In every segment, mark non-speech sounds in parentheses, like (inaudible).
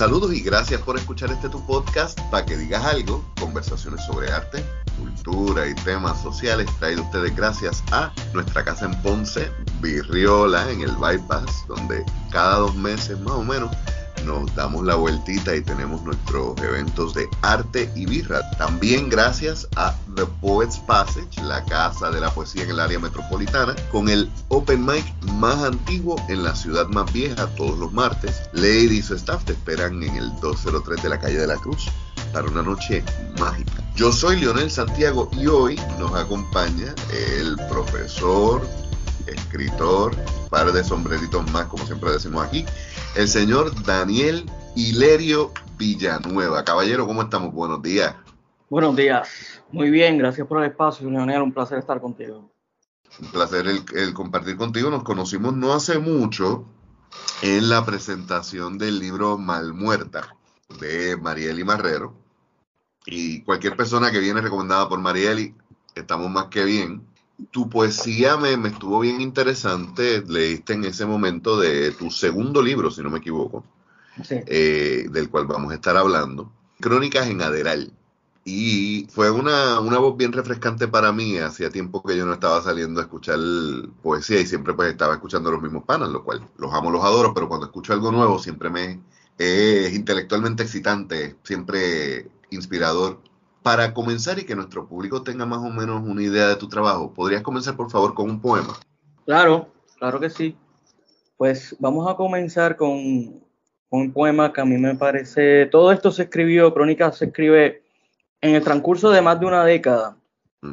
Saludos y gracias por escuchar este tu podcast para que digas algo, conversaciones sobre arte, cultura y temas sociales traído ustedes gracias a nuestra casa en Ponce, Virriola, en el Bypass, donde cada dos meses más o menos nos damos la vueltita y tenemos nuestros eventos de arte y birra. También gracias a The Poets Passage, la casa de la poesía en el área metropolitana, con el open mic más antiguo en la ciudad más vieja todos los martes. Lady y su staff te esperan en el 203 de la calle de la Cruz para una noche mágica. Yo soy Leonel Santiago y hoy nos acompaña el profesor, escritor, par de sombreritos más, como siempre decimos aquí, el señor Daniel Hilerio Villanueva. Caballero, ¿cómo estamos? Buenos días. Buenos días. Muy bien, gracias por el espacio, Leonel. Un placer estar contigo. Un placer el, compartir contigo. Nos conocimos no hace mucho en la presentación del libro Malmuerta de Marieli Marrero. Y cualquier persona que viene recomendada por Marieli, estamos más que bien tu poesía me, estuvo bien interesante. Leíste en ese momento de tu segundo libro, si no me equivoco, eh, del cual vamos a estar hablando, Crónicas en Aderal. Y fue una, una, voz bien refrescante para mí. Hacía tiempo que yo no estaba saliendo a escuchar poesía y siempre pues estaba escuchando los mismos panas, lo cual los amo, los adoro, pero cuando escucho algo nuevo siempre me es intelectualmente excitante, siempre inspirador para comenzar y que nuestro público tenga más o menos una idea de tu trabajo, ¿podrías comenzar por favor con un poema? Claro, claro que sí. Pues vamos a comenzar con, un poema que a mí me parece, todo esto se escribió, Crónica se escribe en el transcurso de más de una década.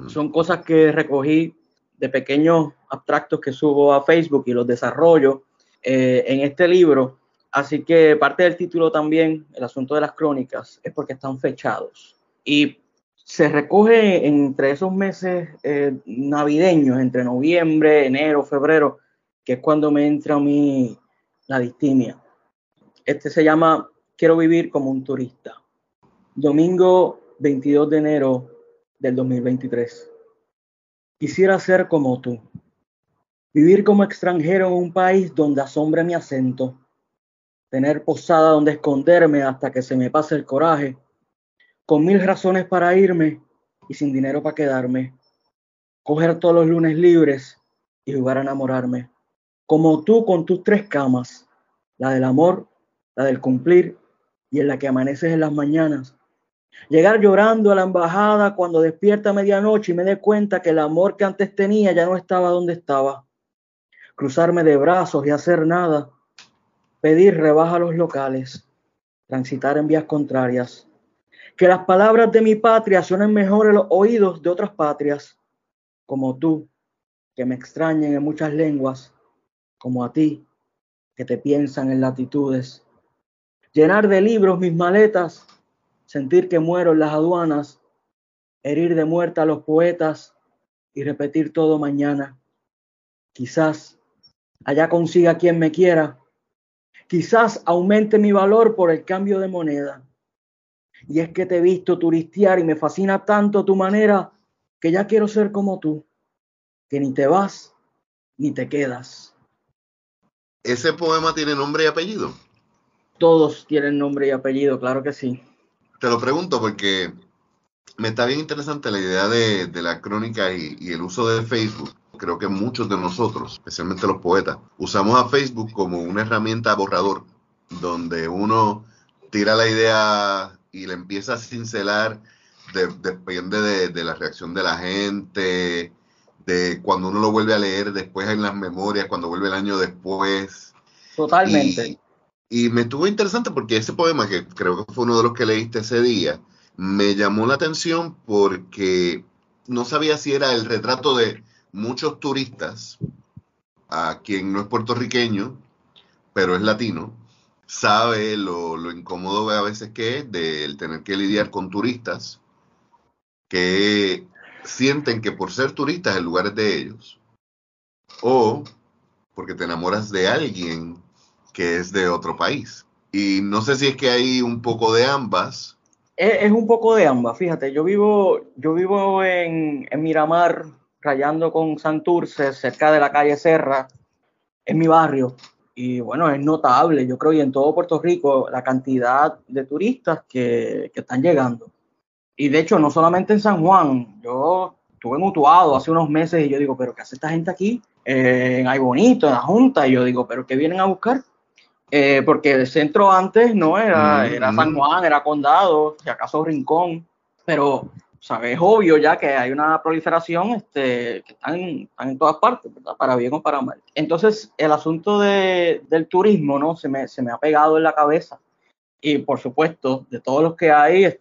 Son cosas que recogí de pequeños abstractos que subo a Facebook y los desarrollo eh, en este libro. Así que parte del título también, el asunto de las crónicas, es porque están fechados. Y se recoge entre esos meses eh, navideños, entre noviembre, enero, febrero, que es cuando me entra a mí la distimia. Este se llama Quiero vivir como un turista. Domingo 22 de enero del 2023. Quisiera ser como tú. Vivir como extranjero en un país donde asombre mi acento. Tener posada donde esconderme hasta que se me pase el coraje con mil razones para irme y sin dinero para quedarme. Coger todos los lunes libres y jugar a enamorarme. Como tú con tus tres camas, la del amor, la del cumplir y en la que amaneces en las mañanas. Llegar llorando a la embajada cuando despierta a medianoche y me dé cuenta que el amor que antes tenía ya no estaba donde estaba. Cruzarme de brazos y hacer nada. Pedir rebaja a los locales. Transitar en vías contrarias que las palabras de mi patria suenen mejor en los oídos de otras patrias, como tú, que me extrañen en muchas lenguas, como a ti, que te piensan en latitudes. Llenar de libros mis maletas, sentir que muero en las aduanas, herir de muerte a los poetas y repetir todo mañana. Quizás allá consiga quien me quiera, quizás aumente mi valor por el cambio de moneda y es que te he visto turistear y me fascina tanto tu manera que ya quiero ser como tú, que ni te vas ni te quedas. ¿Ese poema tiene nombre y apellido? Todos tienen nombre y apellido, claro que sí. Te lo pregunto porque me está bien interesante la idea de, la crónica y, y, el uso de Facebook. Creo que muchos de nosotros, especialmente los poetas, usamos a Facebook como una herramienta borrador, donde uno tira la idea y le empieza a cincelar, depende de, la reacción de la gente, de cuando uno lo vuelve a leer después en las memorias, cuando vuelve el año después. Totalmente. Y, me estuvo interesante porque ese poema, que creo que fue uno de los que leíste ese día, me llamó la atención porque no sabía si era el retrato de muchos turistas, a quien no es puertorriqueño, pero es latino, sabe lo, lo incómodo a veces que es de tener que lidiar con turistas que sienten que por ser turistas el lugar es de ellos o porque te enamoras de alguien que es de otro país. Y no sé si es que hay un poco de ambas. Es, un poco de ambas, fíjate, yo vivo, yo vivo en, en Miramar, rayando con Santurce, cerca de la calle Serra, en mi barrio. Y bueno, es notable, yo creo, y en todo Puerto Rico, la cantidad de turistas que, que están llegando. Y de hecho, no solamente en San Juan, yo estuve mutuado hace unos meses y yo digo, pero ¿qué hace esta gente aquí? Eh, en Ay Bonito, en la Junta, y yo digo, ¿pero qué vienen a buscar? Eh, porque el centro antes no era, mm, era San mm. Juan, era Condado, si acaso Rincón, pero ¿sabes? es obvio ya que hay una proliferación este, que están, en todas partes, ¿verdad? para bien o para mal. Entonces, el asunto de, del turismo ¿no? se, me, se me ha pegado en la cabeza. Y por supuesto, de todos los que hay, eh,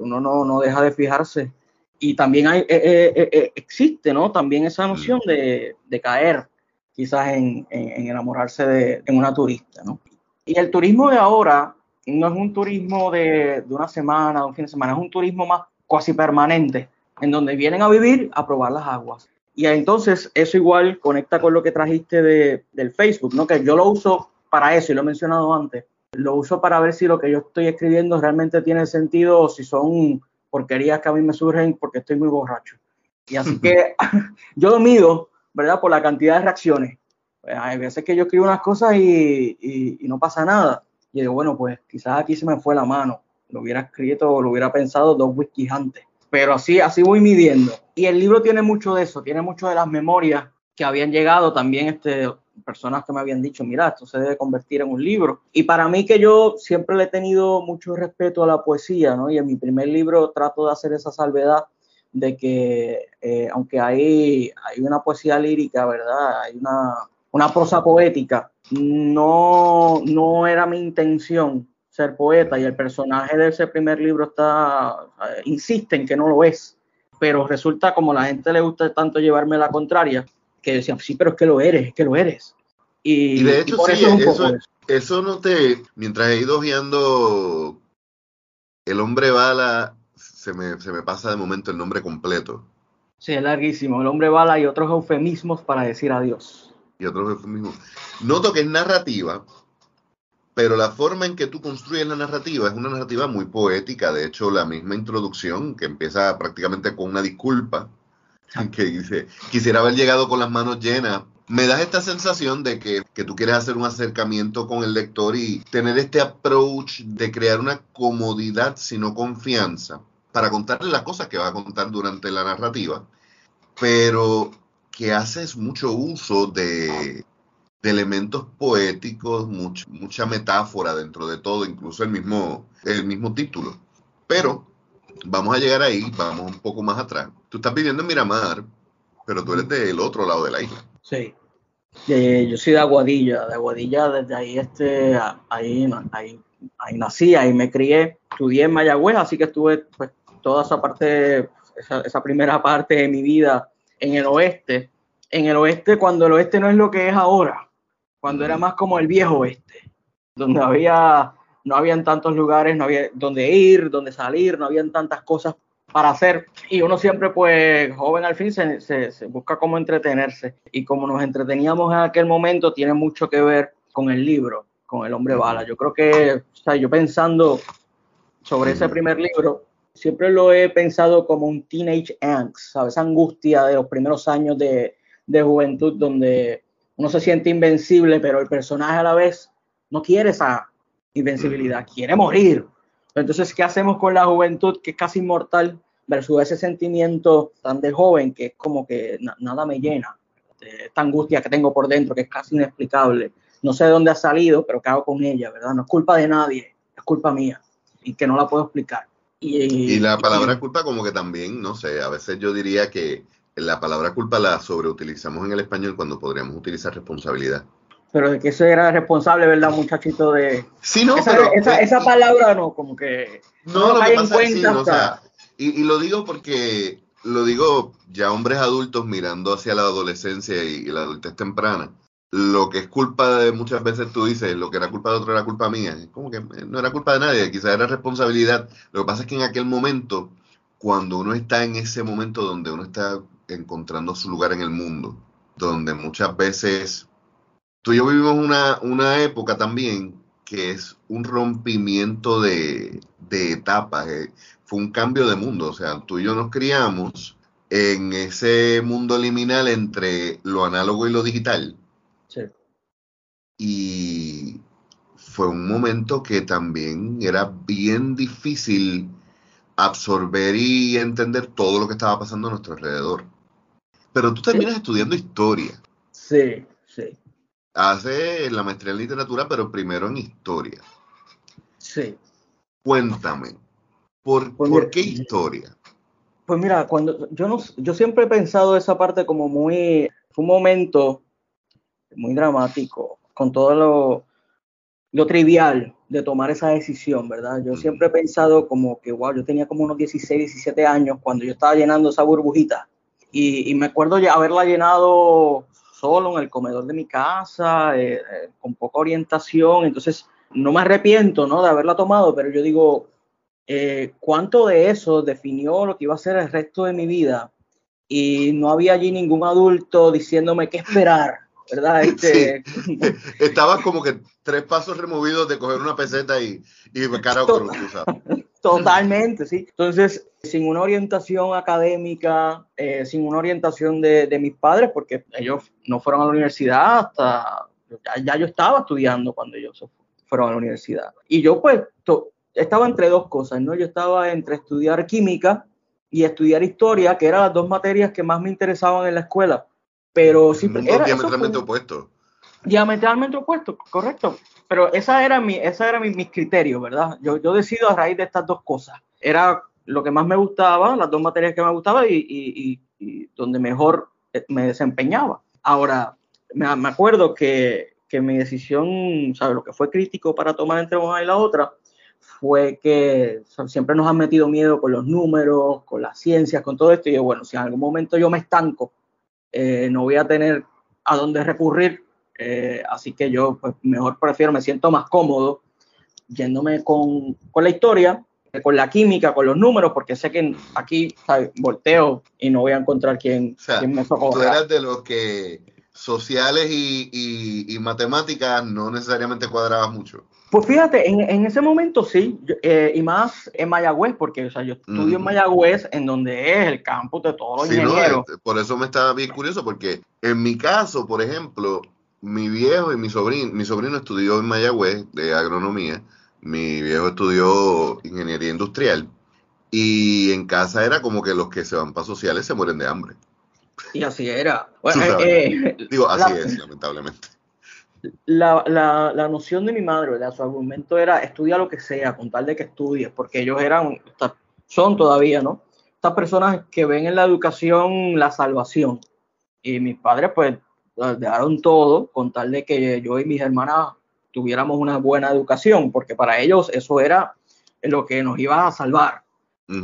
uno no, no, deja de fijarse. Y también hay, eh, existe ¿no? también esa noción mm. de, de caer quizás en, en, enamorarse de en una turista, ¿no? Y el turismo de ahora no es un turismo de, de, una semana, de un fin de semana, es un turismo más casi permanente, en donde vienen a vivir a probar las aguas. Y entonces eso igual conecta con lo que trajiste de, del Facebook, ¿no? Que yo lo uso para eso, y lo he mencionado antes. Lo uso para ver si lo que yo estoy escribiendo realmente tiene sentido o si son porquerías que a mí me surgen porque estoy muy borracho. Y así (laughs) que (laughs) yo lo mido ¿verdad? Por la cantidad de reacciones. Pues, hay veces que yo escribo unas cosas y, no pasa nada. Y digo, bueno, pues quizás aquí se me fue la mano. Lo hubiera escrito o lo hubiera pensado dos whisky antes. Pero así, así voy midiendo. Y el libro tiene mucho de eso, tiene mucho de las memorias que habían llegado también este, personas que me habían dicho, mira, esto se debe convertir en un libro. Y para mí que yo siempre le he tenido mucho respeto a la poesía, ¿no? Y en mi primer libro trato de hacer esa salvedad de que eh, aunque hay, hay una poesía lírica, ¿verdad? Hay una, una prosa poética, no, no era mi intención ser poeta y el personaje de ese primer libro está, insiste en que no lo es, pero resulta como la gente le gusta tanto llevarme la contraria, que decían, sí, pero es que lo eres, es que lo eres. Y, de hecho, sí, eso, eso, no te, mientras he ido viendo El hombre bala se me, se me pasa de momento el nombre completo. Sí, es larguísimo. El hombre bala y otros eufemismos para decir adiós. Y otros eufemismos. Noto que es narrativa, pero la forma en que tú construyes la narrativa es una narrativa muy poética. De hecho, la misma introducción, que empieza prácticamente con una disculpa, que dice, quisiera haber llegado con las manos llenas. Me das esta sensación de que, que tú quieres hacer un acercamiento con el lector y tener este approach de crear una comodidad, sino confianza para contarle las cosas que va a contar durante la narrativa, pero que haces mucho uso de, elementos poéticos, mucha metáfora dentro de todo, incluso el mismo, el mismo título. Pero vamos a llegar ahí, vamos un poco más atrás. Tú estás viviendo en Miramar, pero tú eres del otro lado de la isla. Sí. yo soy de Aguadilla, de Aguadilla, desde ahí, este, ahí, ahí, ahí nací, ahí me crié, estudié en Mayagüez, así que estuve pues, toda esa parte, esa, primera parte de mi vida en el oeste. En el oeste, cuando el oeste no es lo que es ahora, cuando era más como el viejo oeste, donde había, no habían tantos lugares, no había donde ir, donde salir, no habían tantas cosas para hacer. Y uno siempre, pues, joven al fin, se, se, busca cómo entretenerse. Y como nos entreteníamos en aquel momento, tiene mucho que ver con el libro, con El hombre bala. Yo creo que, o sea, yo pensando sobre ese primer libro, siempre lo he pensado como un teenage angst, ¿sabes? Esa angustia de los primeros años de, de, juventud donde uno se siente invencible, pero el personaje a la vez no quiere esa invencibilidad, quiere morir. Entonces, ¿qué hacemos con la juventud que es casi inmortal versus ese sentimiento tan de joven que es como que nada me llena? Esta angustia que tengo por dentro que es casi inexplicable. No sé de dónde ha salido, pero ¿qué hago con ella, verdad? No es culpa de nadie, es culpa mía y que no la puedo explicar. Y, la palabra culpa como que también, no sé, a veces yo diría que la palabra culpa la sobreutilizamos en el español cuando podríamos utilizar responsabilidad. Pero de que eso era responsable, ¿verdad, muchachito? De... Sí, no, esa, pero... Esa, palabra no, como que... No, lo que pasa es o sea, y, y, lo digo porque, lo digo ya hombres adultos mirando hacia la adolescencia y la adultez temprana lo que es culpa de muchas veces tú dices, lo que era culpa de otro era culpa mía. Como que no era culpa de nadie, quizás era responsabilidad. Lo que pasa es que en aquel momento, cuando uno está en ese momento donde uno está encontrando su lugar en el mundo, donde muchas veces tú y yo vivimos una, una época también que es un rompimiento de, de etapas, eh, fue un cambio de mundo, o sea, tú y yo nos criamos en ese mundo liminal entre lo análogo y lo digital y fue un momento que también era bien difícil absorber y entender todo lo que estaba pasando a nuestro alrededor. Pero tú terminas estudiando historia. Sí, sí. Hace la maestría en literatura, pero primero en historia. Sí. Cuéntame, ¿por, Pues ¿por mira, qué historia? Pues mira, cuando yo no, yo siempre he pensado esa parte como muy, fue un momento muy dramático, con todo lo, lo trivial de tomar esa decisión, ¿verdad? Yo siempre he pensado como que, wow, yo tenía como unos 16, 17 años cuando yo estaba llenando esa burbujita. Y, y me acuerdo ya haberla llenado solo en el comedor de mi casa, eh, eh, con poca orientación. Entonces, no me arrepiento, ¿no? De haberla tomado, pero yo digo, eh, ¿cuánto de eso definió lo que iba a ser el resto de mi vida? Y no había allí ningún adulto diciéndome qué esperar, ¿verdad? (laughs) Este, Estabas como que tres pasos removidos de coger una peseta y, y cara o cruz, sabes. Totalmente, sí. Entonces, sin una orientación académica, eh, sin una orientación de, de mis padres, porque ellos no fueron a la universidad hasta, ya, ya yo estaba estudiando cuando ellos fueron a la universidad. Y yo pues to- estaba entre dos cosas, ¿no? Yo estaba entre estudiar química y estudiar historia, que eran las dos materias que más me interesaban en la escuela. Pero siempre era, diametralmente opuestos. Diametralmente opuesto, correcto. Pero esa era mi, esa era mi, mis criterios, ¿verdad? Yo, yo decido a raíz de estas dos cosas. Era lo que más me gustaba, las dos materias que me gustaban y, y- donde mejor eh, me desempeñaba. Ahora, me, me acuerdo que, que mi decisión, ¿sabes? Lo que fue crítico para tomar entre una y la otra fue que siempre nos han metido miedo con los números, con las ciencias, con todo esto. Y yo, bueno, si en algún momento yo me estanco, eh, no voy a tener a dónde recurrir eh, así que yo pues, mejor prefiero, me siento más cómodo yéndome con, con la historia, con la química, con los números, porque sé que aquí ¿sabes? volteo y no voy a encontrar quién, O sea, quién me Tú socorra. eras de los que sociales y, y- y matemáticas no necesariamente cuadrabas mucho. Pues fíjate, en, en ese momento sí, yo- eh, y más en Mayagüez, porque o sea, yo estudio en. Mayagüez, en donde es el campus de todos los Sí, ¿no? ingenieros. Este, por eso me estaba bien curioso, porque en mi caso, por ejemplo, mi viejo y mi sobrino, mi sobrino estudió en Mayagüez de agronomía, mi viejo estudió ingeniería industrial, y en casa era como que los que se van para sociales se mueren de hambre. Y así era. Bueno, eh, eh, Digo, así la- es, lamentablemente. la, la, la noción de mi madre, ¿verdad? Su argumento era estudia lo que sea, con tal de que estudies, porque ellos eran, son todavía, ¿no? Estas personas que ven en la educación la salvación. Y mis padres, pues, dejaron todo con tal de que yo y mis hermanas tuviéramos una buena educación, porque para ellos eso era lo que nos iba a salvar.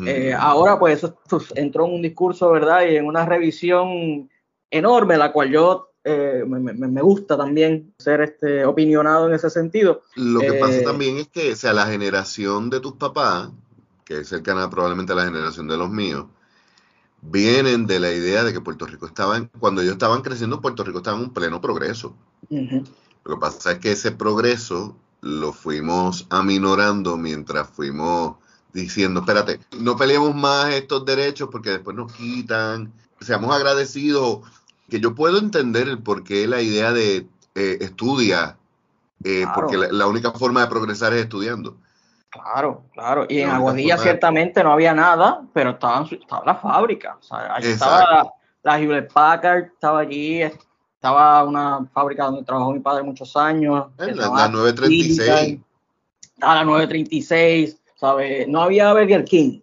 Eh, ahora, pues, eso pues, entró en un discurso, ¿verdad? Y en una revisión enorme, la cual yo eh, me, me- me gusta también ser este, opinionado en ese sentido. Lo que Eh, pasa también es que, o sea, la generación de tus papás, que es cercana probablemente a la generación de los míos, vienen de la idea de que Puerto Rico estaba, en- cuando ellos estaban creciendo, Puerto Rico estaba en un pleno progreso. Lo que pasa es que ese progreso lo fuimos aminorando mientras fuimos diciendo, espérate, no peleemos más estos derechos porque después nos quitan, seamos agradecidos, que yo puedo entender el por qué la idea de eh, estudia, eh, Claro. porque la, la única forma de progresar es estudiando. Claro, claro. Y en única Aguadilla ciertamente no había nada, pero estaban, estaba la fábrica. O sea, allí estaba la, la Hewlett Packard, estaba allí, estaba una fábrica donde trabajó mi padre muchos años. La, la 936. Silicon. a la 936, ¿sabes? No había Burger King,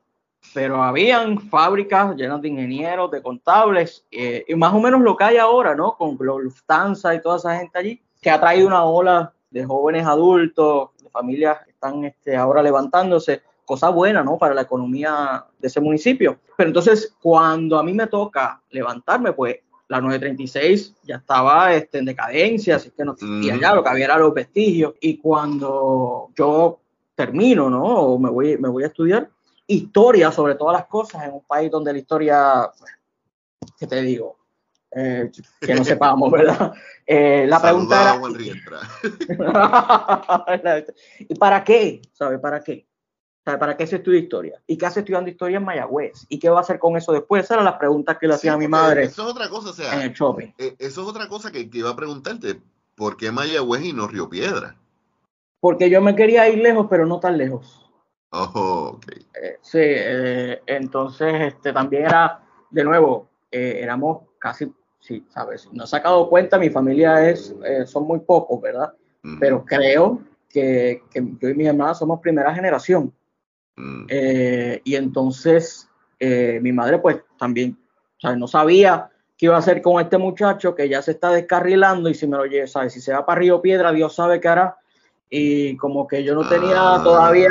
pero habían fábricas llenas de ingenieros, de contables, eh, y más o menos lo que hay ahora, ¿no? Con Lufthansa y toda esa gente allí, que ha traído una ola de jóvenes adultos, de familias están este, ahora levantándose, cosa buena, ¿no? Para la economía de ese municipio. Pero entonces, cuando a mí me toca levantarme, pues la 936 ya estaba este, en decadencia, así que no existía Ujú. ya, lo que había era los vestigios. Y cuando yo termino, ¿no? O me voy, me voy a estudiar historia sobre todas las cosas en un país donde la historia, pues, ¿qué te digo? Eh, que no sepamos, (laughs) ¿verdad? Eh, la pregunta era. (laughs) ¿y para qué? ¿Sabe para qué? ¿Sabe para qué se estudia historia? ¿Y qué hace estudiando historia en Mayagüez? ¿Y qué va a hacer con eso después? Esas eran las preguntas que le hacía Sí, a mi madre Eso es otra cosa, o sea, en el shopping. Eh, Eso es otra cosa que, que iba a preguntarte. ¿por qué Mayagüez y no Río Piedra? Porque yo me quería ir lejos, pero no tan lejos. Oh, ok. Eh, sí, entonces este, también era, de nuevo, éramos casi, sí, sabes, no he sacado cuenta, mi familia es, son muy pocos, ¿verdad? Pero creo que, que, yo y mis hermanas somos primera generación. Mm. y entonces mi madre pues también, ¿sabes? No sabía qué iba a hacer con este muchacho que ya se está descarrilando y si me lo lleva, ¿sabes? Si se va para Río Piedra, Dios sabe qué hará y como que yo no tenía ah. todavía,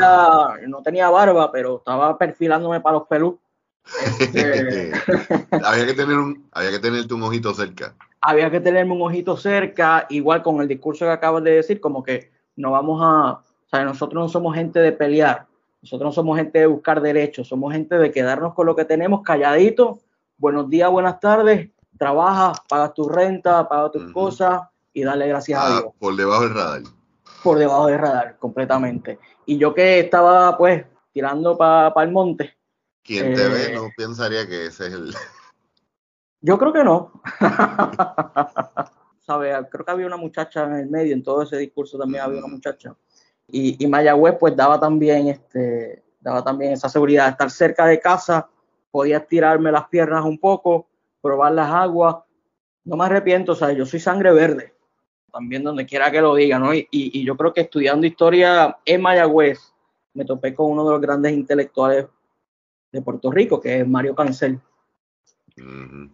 no tenía barba, pero estaba perfilándome para los pelus. Este, (laughs) había que tener un, había que tenerte un ojito cerca. Había que tenerme un ojito cerca, igual con el discurso que acabas de decir, como que no vamos a, o sea, nosotros no somos gente de pelear, nosotros no somos gente de buscar derechos, somos gente de quedarnos con lo que tenemos calladito. Buenos días, buenas tardes, trabaja, pagas tu renta, pagas tus cosas y dale gracias a ah, Dios. Por debajo del radar por debajo del radar completamente. Y yo que estaba pues tirando para el monte. Quien te ve eh, no pensaría que ese es el... (laughs) Yo creo que no. (laughs) ¿Sabe? Creo que había una muchacha en el medio, en todo ese discurso también había una mm. muchacha. Y, y Mayagüez pues daba también, este, daba también esa seguridad de estar cerca de casa, podía tirarme las piernas un poco, probar las aguas. No me arrepiento, o sea, yo soy sangre verde también donde quiera que lo diga, ¿no? Y, y, yo creo que estudiando historia en Mayagüez me topé con uno de los grandes intelectuales de Puerto Rico, que es Mario Cancel.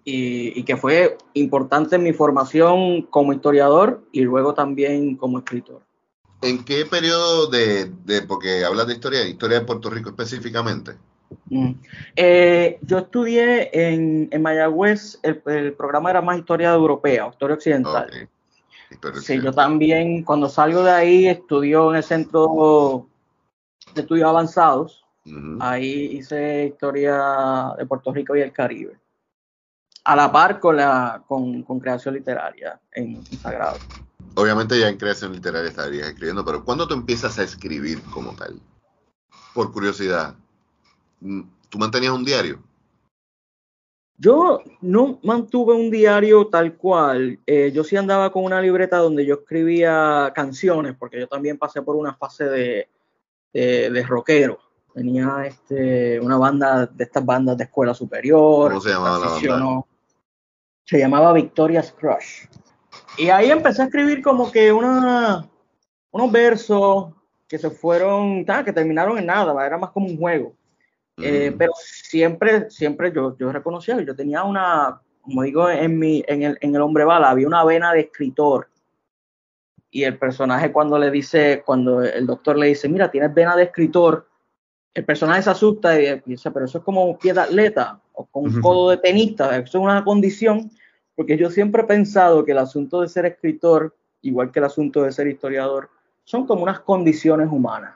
y, y, que fue importante en mi formación como historiador y luego también como escritor. ¿En qué periodo de, de porque hablas de historia, historia de Puerto Rico específicamente? Mm. Eh, yo estudié en, en Mayagüez, el, el, programa era más historia europea, historia occidental. Sí, yo también, cuando salgo de ahí, estudio en el Centro de Estudios Avanzados. Ahí hice historia de Puerto Rico y el Caribe. A la par con, la, con, creación literaria en, Sagrado. Obviamente ya en creación literaria estarías escribiendo, pero ¿cuándo tú empiezas a escribir como tal? Por curiosidad, ¿tú mantenías un diario? Yo no mantuve un diario tal cual. Eh, yo sí andaba con una libreta donde yo escribía canciones, porque yo también pasé por una fase de, de, rockero. Tenía este, una banda de estas bandas de escuela superior. ¿Cómo se llamaba la banda? Se llamaba Victoria's Crush. Y ahí empecé a escribir como que una, unos versos que se fueron, que terminaron en nada, era más como un juego. Eh, pero siempre, siempre yo, yo reconocía que yo tenía una, como digo en, mi, en, el, en el hombre bala, había una vena de escritor. Y el personaje cuando le dice, cuando el doctor le dice, mira, tienes vena de escritor, el personaje se asusta y dice, pero eso es como un pie de atleta o con un codo de tenista, eso es una condición, porque yo siempre he pensado que el asunto de ser escritor, igual que el asunto de ser historiador, son como unas condiciones humanas.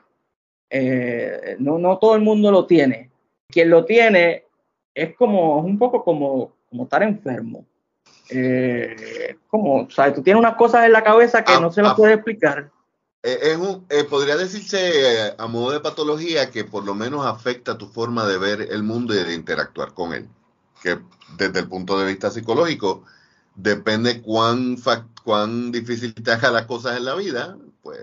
Eh, no, no todo el mundo lo tiene quien lo tiene es como, un poco como, como estar enfermo. Eh, como, sea, tú tienes unas cosas en la cabeza que ah, no se las ah, puedes explicar. Eh, es un, eh, podría decirse a modo de patología que por lo menos afecta tu forma de ver el mundo y de interactuar con él. Que desde el punto de vista psicológico, depende cuán, cuán difícil te haga las cosas en la vida, pues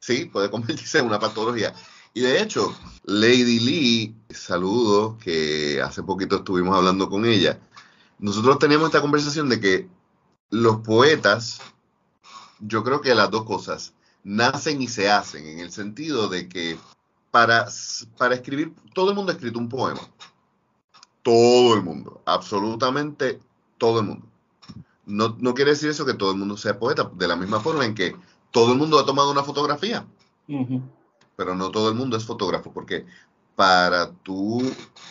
sí, puede (laughs) convertirse en una patología. Y de hecho, Lady Lee, saludo, que hace poquito estuvimos hablando con ella. Nosotros teníamos esta conversación de que los poetas, yo creo que las dos cosas, nacen y se hacen, en el sentido de que para, para escribir, todo el mundo ha escrito un poema. Todo el mundo, absolutamente todo el mundo. No, no quiere decir eso que todo el mundo sea poeta, de la misma forma en que todo el mundo ha tomado una fotografía pero no todo el mundo es fotógrafo, porque para tú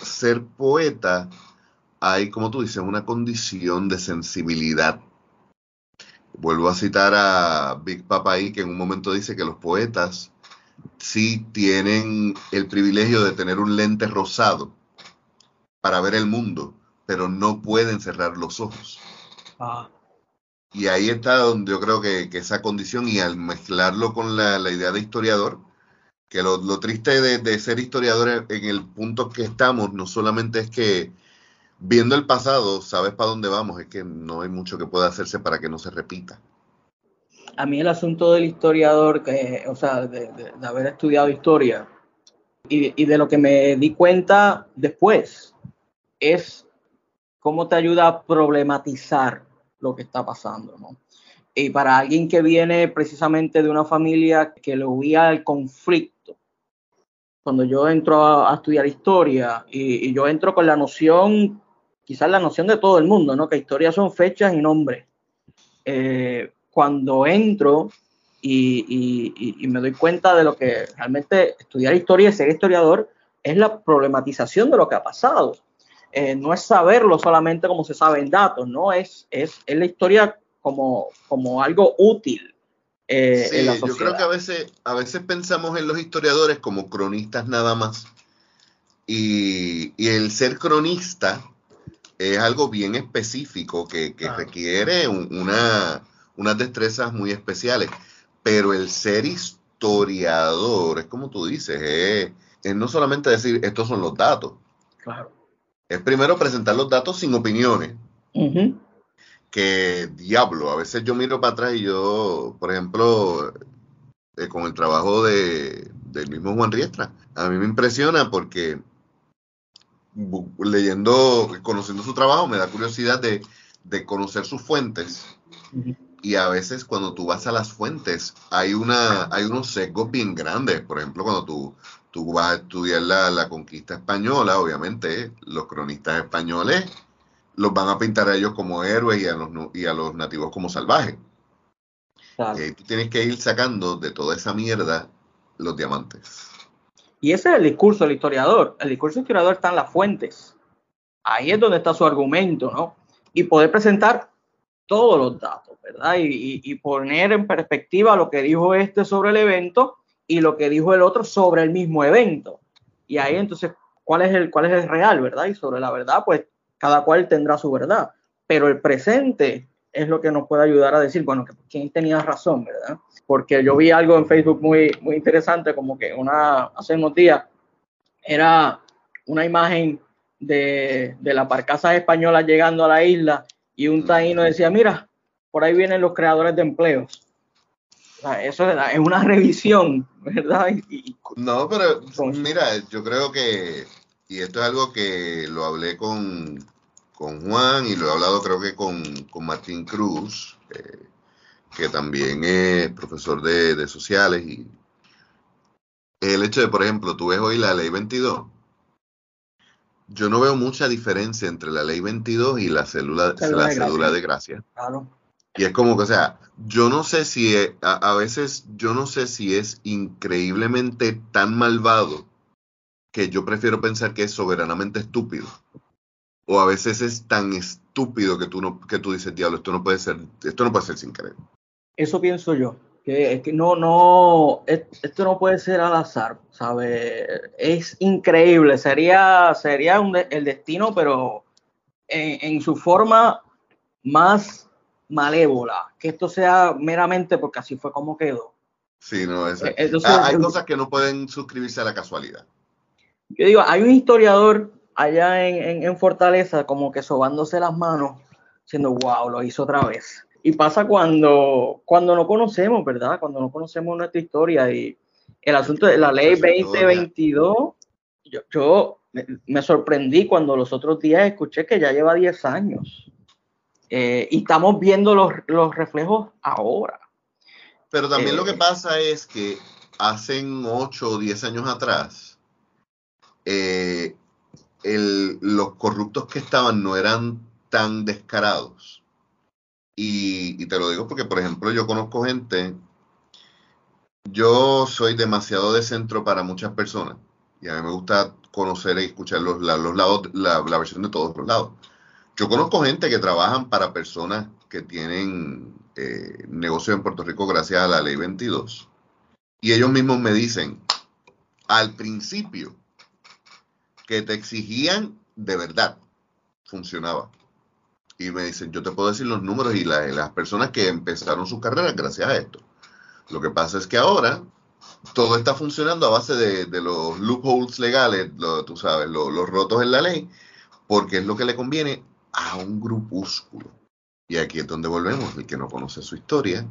ser poeta hay, como tú dices, una condición de sensibilidad. Vuelvo a citar a Big Papa ahí, que en un momento dice que los poetas sí tienen el privilegio de tener un lente rosado para ver el mundo, pero no pueden cerrar los ojos. Ah. Y ahí está donde yo creo que, esa condición, y al mezclarlo con la idea de historiador, que lo, triste de, ser historiador en el punto que estamos no solamente es que viendo el pasado sabes para dónde vamos, es que no hay mucho que pueda hacerse para que no se repita. a mí el asunto del historiador, que, o sea, de, haber estudiado historia y, de lo que me di cuenta después, es cómo te ayuda a problematizar lo que está pasando, ¿no? Y para alguien que viene precisamente de una familia que le huía al conflicto, cuando yo entro a, estudiar historia y, yo entro con la noción, quizás la noción de todo el mundo, ¿no? Que historia son fechas y nombres. Eh, cuando entro y, me doy cuenta de lo que realmente estudiar historia y ser historiador es la problematización de lo que ha pasado. Eh, no es saberlo solamente como se sabe en datos, ¿no? Es, es, es la historia como, como algo útil. Eh, en la yo creo que a veces, a veces pensamos en los historiadores como cronistas nada más. Y, y el ser cronista es algo bien específico que, que requiere una, unas destrezas muy especiales. Pero el ser historiador, es como tú dices, es, es no solamente decir estos son los datos. Claro. Es primero presentar los datos sin opiniones que diablo, a veces yo miro para atrás y yo, por ejemplo, eh, con el trabajo de, del mismo Juan Riestra, a mí me impresiona porque leyendo, conociendo su trabajo, me da curiosidad de, conocer sus fuentes. Y a veces cuando tú vas a las fuentes, hay, una, hay unos sesgos bien grandes. Por ejemplo, cuando tú, tú vas a estudiar la, la conquista española, obviamente los cronistas españoles los van a pintar a ellos como héroes y a los, y a los nativos como salvajes. Eh, tú tienes que ir sacando de toda esa mierda los diamantes. Y ese es el discurso del historiador. El discurso del historiador está en las fuentes. Ahí es donde está su argumento, ¿no? Y poder presentar todos los datos, ¿verdad? Y, y, poner en perspectiva lo que dijo este sobre el evento y lo que dijo el otro sobre el mismo evento. Y ahí entonces, ¿cuál es el, cuál es el real, verdad? Y sobre la verdad, pues cada cual tendrá su verdad, pero el presente es lo que nos puede ayudar a decir, bueno, que quién tenía razón, ¿verdad? Porque yo vi algo en Facebook muy, muy interesante, como que una, hace unos días, era una imagen de, de las barcazas españolas llegando a la isla y un taíno decía, mira, por ahí vienen los creadores de empleos. eso es una revisión, ¿verdad? no, pero mira, yo creo que, y esto es algo que lo hablé con, con Juan y lo he hablado creo que con, Martín Cruz, eh, que también es profesor de, sociales. Y el hecho de, por ejemplo, tú ves hoy la ley 22. Yo no veo mucha diferencia entre la ley 22 y la célula, la de cédula de gracia. Claro. Y es como que, o sea, yo no sé si, a, a, veces, yo no sé si es increíblemente tan malvado que yo prefiero pensar que es soberanamente estúpido o a veces es tan estúpido que tú no que tú dices diablo esto no puede ser esto no puede ser sin querer eso pienso yo que, que no no esto no puede ser al azar sabe es increíble sería sería el destino pero en, su forma más malévola que esto sea meramente porque así fue como quedó. Sí no es, eh, ah, hay cosas que no pueden suscribirse a la casualidad. Yo digo hay un historiador allá en, Fortaleza como que sobándose las manos, diciendo, wow, lo hizo otra vez. Y pasa cuando, cuando no conocemos, ¿verdad? Cuando no conocemos nuestra historia y el asunto de la ley 2022, yo, yo me, sorprendí cuando los otros días escuché que ya lleva 10 años. Eh, y estamos viendo los, los, reflejos ahora. Pero también lo que eh, pasa es que hace 8 o 10 años atrás, eh, los corruptos que estaban no eran tan descarados. Y, te lo digo porque, por ejemplo, yo conozco gente, yo soy demasiado de centro para muchas personas y a mí me gusta conocer y escuchar los, los lados, la, versión de todos los lados. Yo conozco gente que trabajan para personas que tienen eh, negocios en Puerto Rico gracias a la ley 22. Y ellos mismos me dicen, al principio, que te exigían de verdad. Funcionaba. Y me dicen, yo te puedo decir los números y las personas que empezaron sus carreras gracias a esto. Lo que pasa es que ahora todo está funcionando a base de, los loopholes legales, tú sabes, los rotos en la ley, porque es lo que le conviene a un grupúsculo. Y aquí es donde volvemos, el que no conoce su historia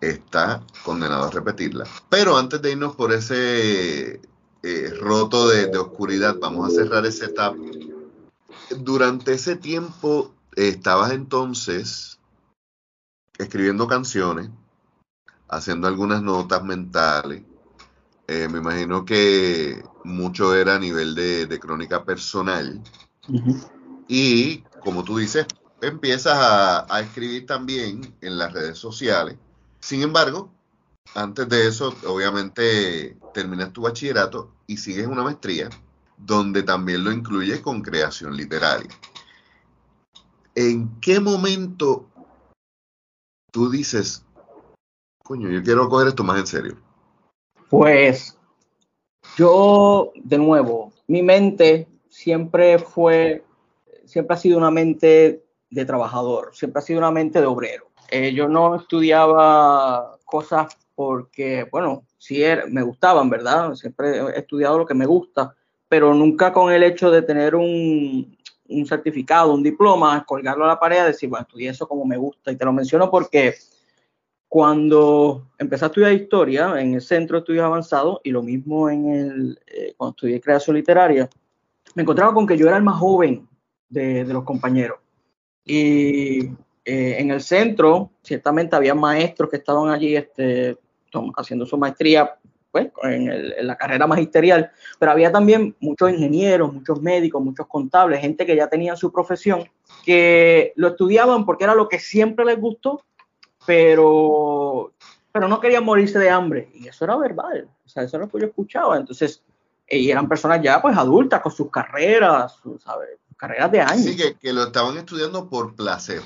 está condenado a repetirla. Pero antes de irnos por ese eh, roto de, de, oscuridad, vamos a cerrar ese etapa. Durante ese tiempo estabas entonces escribiendo canciones, haciendo algunas notas mentales. Eh, me imagino que mucho era a nivel de, de crónica personal. Y como tú dices, empiezas a, a, escribir también en las redes sociales. Sin embargo, antes de eso, obviamente terminas tu bachillerato y sigues una maestría donde también lo incluyes con creación literaria. ¿En qué momento tú dices, coño, yo quiero coger esto más en serio? Pues yo, de nuevo, mi mente siempre fue, siempre ha sido una mente de trabajador, siempre ha sido una mente de obrero. Eh, yo no estudiaba cosas porque, bueno, sí era, me gustaban, ¿verdad? Siempre he estudiado lo que me gusta, pero nunca con el hecho de tener un, un certificado, un diploma, colgarlo a la pared y decir, bueno, estudié eso como me gusta. Y te lo menciono porque cuando empecé a estudiar historia en el Centro de Estudios Avanzados y lo mismo en el, eh, cuando estudié creación literaria, me encontraba con que yo era el más joven de, de los compañeros. Y eh, en el centro, ciertamente había maestros que estaban allí este, haciendo su maestría pues, en, el, en, la carrera magisterial, pero había también muchos ingenieros, muchos médicos, muchos contables, gente que ya tenía su profesión, que lo estudiaban porque era lo que siempre les gustó, pero, pero no querían morirse de hambre. Y eso era verbal, o sea, eso era lo que yo escuchaba. Entonces, y eran personas ya pues adultas con sus carreras, sus, ¿sabes? carreras de años. Sí, que, que, lo estaban estudiando por placer.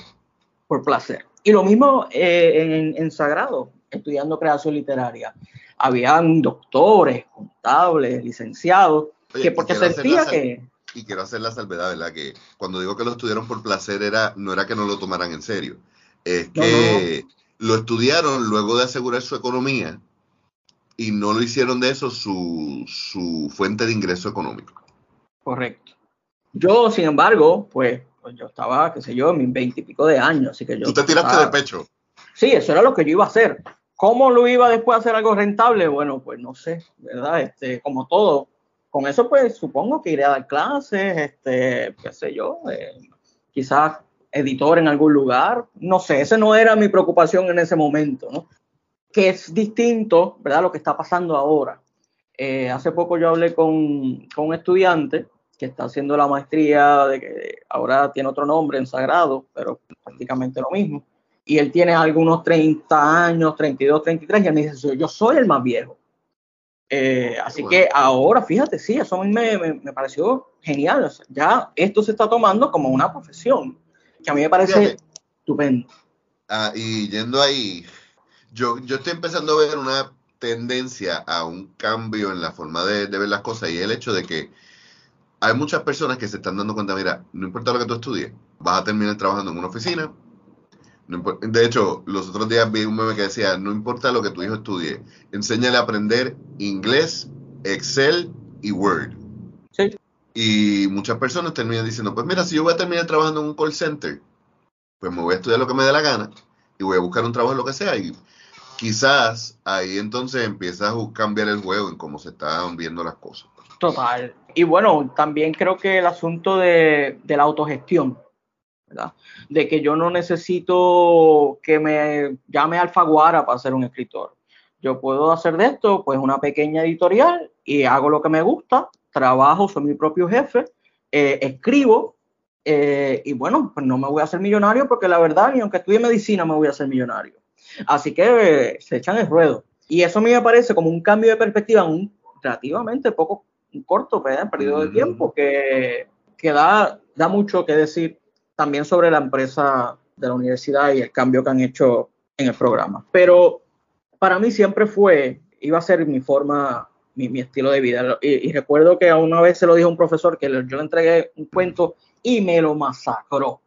Por placer. Y lo mismo eh, en, en Sagrado, estudiando creación literaria habían doctores, contables, licenciados, Oye, que porque sentía que... Y quiero hacer la salvedad, ¿verdad? Que cuando digo que lo estudiaron por placer, era, no era que no lo tomaran en serio, es que no, no. lo estudiaron luego de asegurar su economía y no lo hicieron de eso su, su fuente de ingreso económico. Correcto. Yo, sin embargo, pues, pues yo estaba, qué sé yo, en mis veinte y pico de años, así que yo... ¿Tú te tiraste estaba... de pecho? Sí, eso era lo que yo iba a hacer. ¿Cómo lo iba después a hacer algo rentable? Bueno, pues no sé, ¿verdad? Este, como todo. Con eso, pues supongo que iré a dar clases, este, qué sé yo, eh, quizás editor en algún lugar. No sé, esa no era mi preocupación en ese momento, ¿no? Que es distinto, ¿verdad? Lo que está pasando ahora. Eh, hace poco yo hablé con, con un estudiante que está haciendo la maestría, de que ahora tiene otro nombre en Sagrado, pero prácticamente lo mismo y él tiene algunos 30 años, 32, 33, y él me dice, yo soy el más viejo. Eh, así bueno. que ahora, fíjate, sí, eso a mí me, me, me, pareció genial. O sea, ya esto se está tomando como una profesión, que a mí me parece fíjate. estupendo. Ah, y yendo ahí, yo, yo estoy empezando a ver una tendencia a un cambio en la forma de, de ver las cosas y el hecho de que hay muchas personas que se están dando cuenta, mira, no importa lo que tú estudies, vas a terminar trabajando en una oficina, de hecho, los otros días vi un meme que decía, no importa lo que tu hijo estudie, enséñale a aprender inglés, Excel y Word. Sí. Y muchas personas terminan diciendo, pues mira, si yo voy a terminar trabajando en un call center, pues me voy a estudiar lo que me dé la gana y voy a buscar un trabajo en lo que sea. Y quizás ahí entonces empieza a cambiar el juego en cómo se están viendo las cosas. Total. Y bueno, también creo que el asunto de, de la autogestión ¿verdad? De que yo no necesito que me llame Alfaguara para ser un escritor. Yo puedo hacer de esto, pues, una pequeña editorial y hago lo que me gusta, trabajo, soy mi propio jefe, eh, escribo eh, y bueno, pues no me voy a hacer millonario porque la verdad, ni aunque estudie medicina, me voy a hacer millonario. Así que eh, se echan el ruedo. Y eso a mí me parece como un cambio de perspectiva, un relativamente poco un corto periodo de tiempo que, que da, da mucho que decir también sobre la empresa de la universidad y el cambio que han hecho en el programa. Pero para mí siempre fue, iba a ser mi forma, mi, estilo de vida. Y, recuerdo que una vez se lo dijo a un profesor que yo le entregué un cuento y me lo masacró. O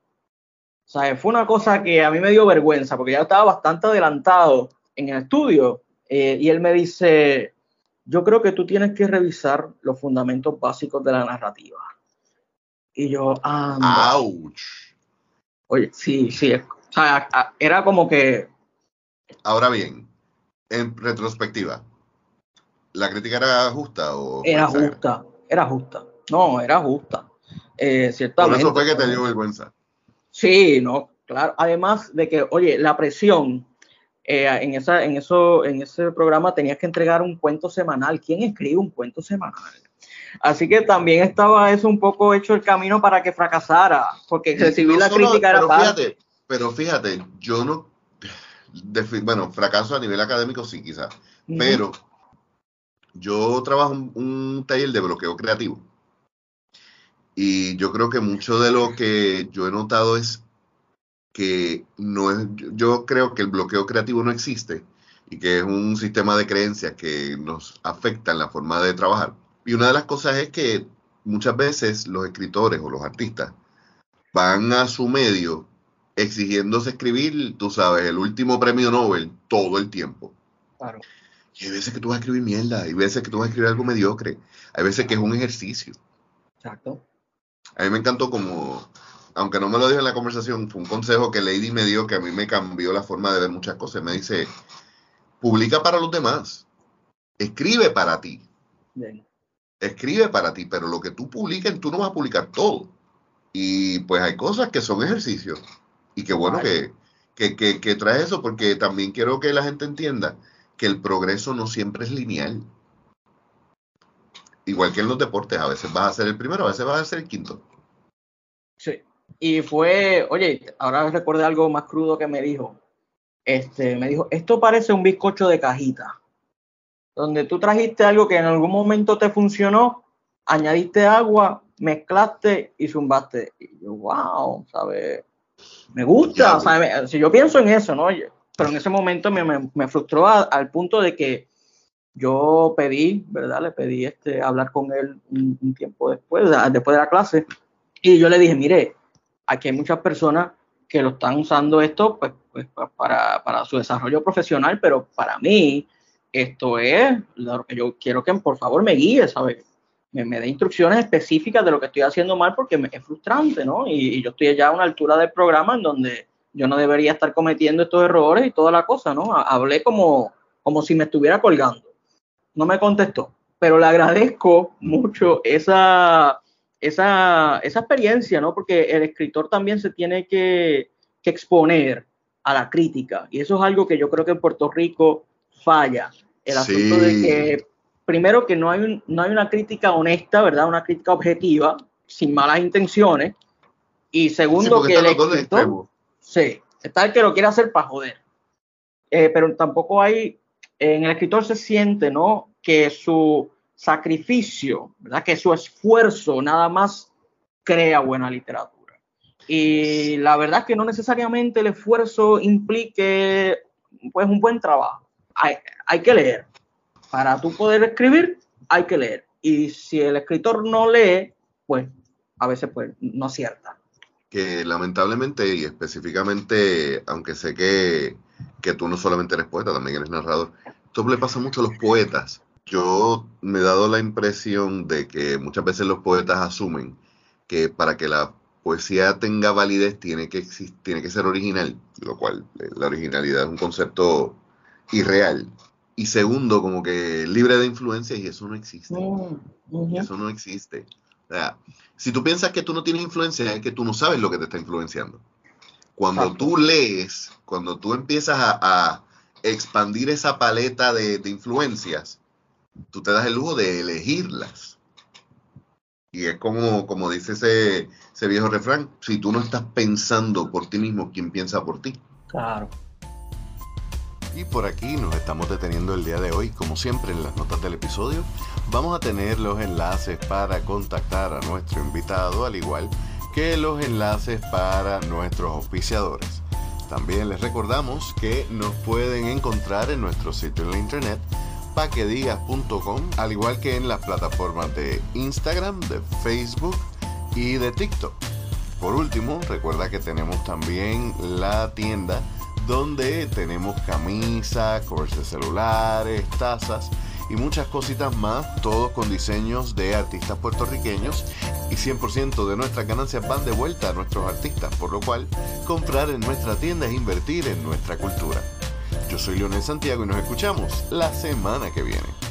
sea, fue una cosa que a mí me dio vergüenza porque ya estaba bastante adelantado en el estudio. Eh, y él me dice, yo creo que tú tienes que revisar los fundamentos básicos de la narrativa. Y yo, anda. ¡Auch! Oye, sí, sí. O sea, era como que Ahora bien, en retrospectiva, ¿la crítica era justa o era justa? Era justa. No, era justa. Eh, ciertamente. Por eso fue que te dio vergüenza. Sí, no, claro. Además de que, oye, la presión eh, en, esa, en, eso, en ese programa tenías que entregar un cuento semanal. ¿Quién escribe un cuento semanal? Así que también estaba eso un poco hecho el camino para que fracasara, porque recibir la crítica era pero fíjate, pero fíjate, yo no, bueno, fracaso a nivel académico sí quizás, pero yo trabajo un, un taller de bloqueo creativo. Y yo creo que mucho de lo que yo he notado es que no es, yo creo que el bloqueo creativo no existe y que es un sistema de creencias que nos afecta en la forma de trabajar. Y una de las cosas es que muchas veces los escritores o los artistas van a su medio exigiéndose escribir, tú sabes, el último premio Nobel todo el tiempo. Claro. Y hay veces que tú vas a escribir mierda, hay veces que tú vas a escribir algo mediocre, hay veces que es un ejercicio. Exacto. A mí me encantó como, aunque no me lo dijo en la conversación, fue un consejo que Lady me dio que a mí me cambió la forma de ver muchas cosas. Me dice, publica para los demás, escribe para ti. Escribe para ti, pero lo que tú publiques, tú no vas a publicar todo. Y pues hay cosas que son ejercicios. Y qué bueno que, que, que, que trae eso, porque también quiero que la gente entienda que el progreso no siempre es lineal. Igual que en los deportes, a veces vas a ser el primero, a veces vas a ser el quinto. Sí. Y fue, oye, ahora recuerdo algo más crudo que me dijo. Este, me dijo, esto parece un bizcocho de cajita, donde tú trajiste algo que en algún momento te funcionó, añadiste agua, mezclaste y zumbaste. Y yo, wow, ¿sabes? Me gusta, ¿sabes? Si yo pienso en eso, ¿no? Pero en ese momento me, me, me frustró al punto de que yo pedí, ¿verdad? Le pedí este, hablar con él un, tiempo después, después de la clase, y yo le dije, mire, aquí hay muchas personas que lo están usando esto pues, pues para, para, su desarrollo profesional, pero para mí esto es lo que yo quiero que por favor me guíe, ¿sabes? Me, me dé instrucciones específicas de lo que estoy haciendo mal porque me, es frustrante, ¿no? Y, y, yo estoy ya a una altura del programa en donde yo no debería estar cometiendo estos errores y toda la cosa, ¿no? Hablé como, como si me estuviera colgando no me contestó, pero le agradezco mucho esa, esa, esa experiencia, ¿no? Porque el escritor también se tiene que, que, exponer a la crítica y eso es algo que yo creo que en Puerto Rico falla. El asunto de que, primero, que no hay, un, no hay una crítica honesta, ¿verdad? Una crítica objetiva, sin malas intenciones. Y segundo, que el escritor, sí, está el que lo quiere hacer para joder. Eh, pero tampoco hay en el escritor se siente, ¿no? Que su sacrificio, ¿verdad? Que su esfuerzo nada más crea buena literatura. Y la verdad es que no necesariamente el esfuerzo implique pues un buen trabajo. Hay, que leer. Para tú poder escribir, hay que leer. Y si el escritor no lee, pues a veces pues no acierta. Que lamentablemente y específicamente, aunque sé que que tú no solamente eres poeta, también eres narrador. Esto le pasa mucho a los poetas. Yo me he dado la impresión de que muchas veces los poetas asumen que para que la poesía tenga validez tiene que, tiene que ser original, lo cual eh, la originalidad es un concepto irreal. Y segundo, como que libre de influencias y eso no existe. Mm, eso no existe. O sea, si tú piensas que tú no tienes influencia, es que tú no sabes lo que te está influenciando. Cuando tú lees, cuando tú empiezas a, expandir esa paleta de, influencias, tú te das el lujo de elegirlas. Y es como, como dice ese, ese viejo refrán, si tú no estás pensando por ti mismo, ¿quién piensa por ti? Claro. Y por aquí nos estamos deteniendo el día de hoy. Como siempre en las notas del episodio, vamos a tener los enlaces para contactar a nuestro invitado, al igual que los enlaces para nuestros auspiciadores. También les recordamos que nos pueden encontrar en nuestro sitio en la internet paquedigas.com, al igual que en las plataformas de Instagram, de Facebook y de TikTok. Por último, recuerda que tenemos también la tienda donde tenemos camisas, covers de celulares, tazas y muchas cositas más, todos con diseños de artistas puertorriqueños y 100% de nuestras ganancias van de vuelta a nuestros artistas, por lo cual comprar en nuestra tienda es invertir en nuestra cultura. Yo soy Leonel Santiago y nos escuchamos la semana que viene.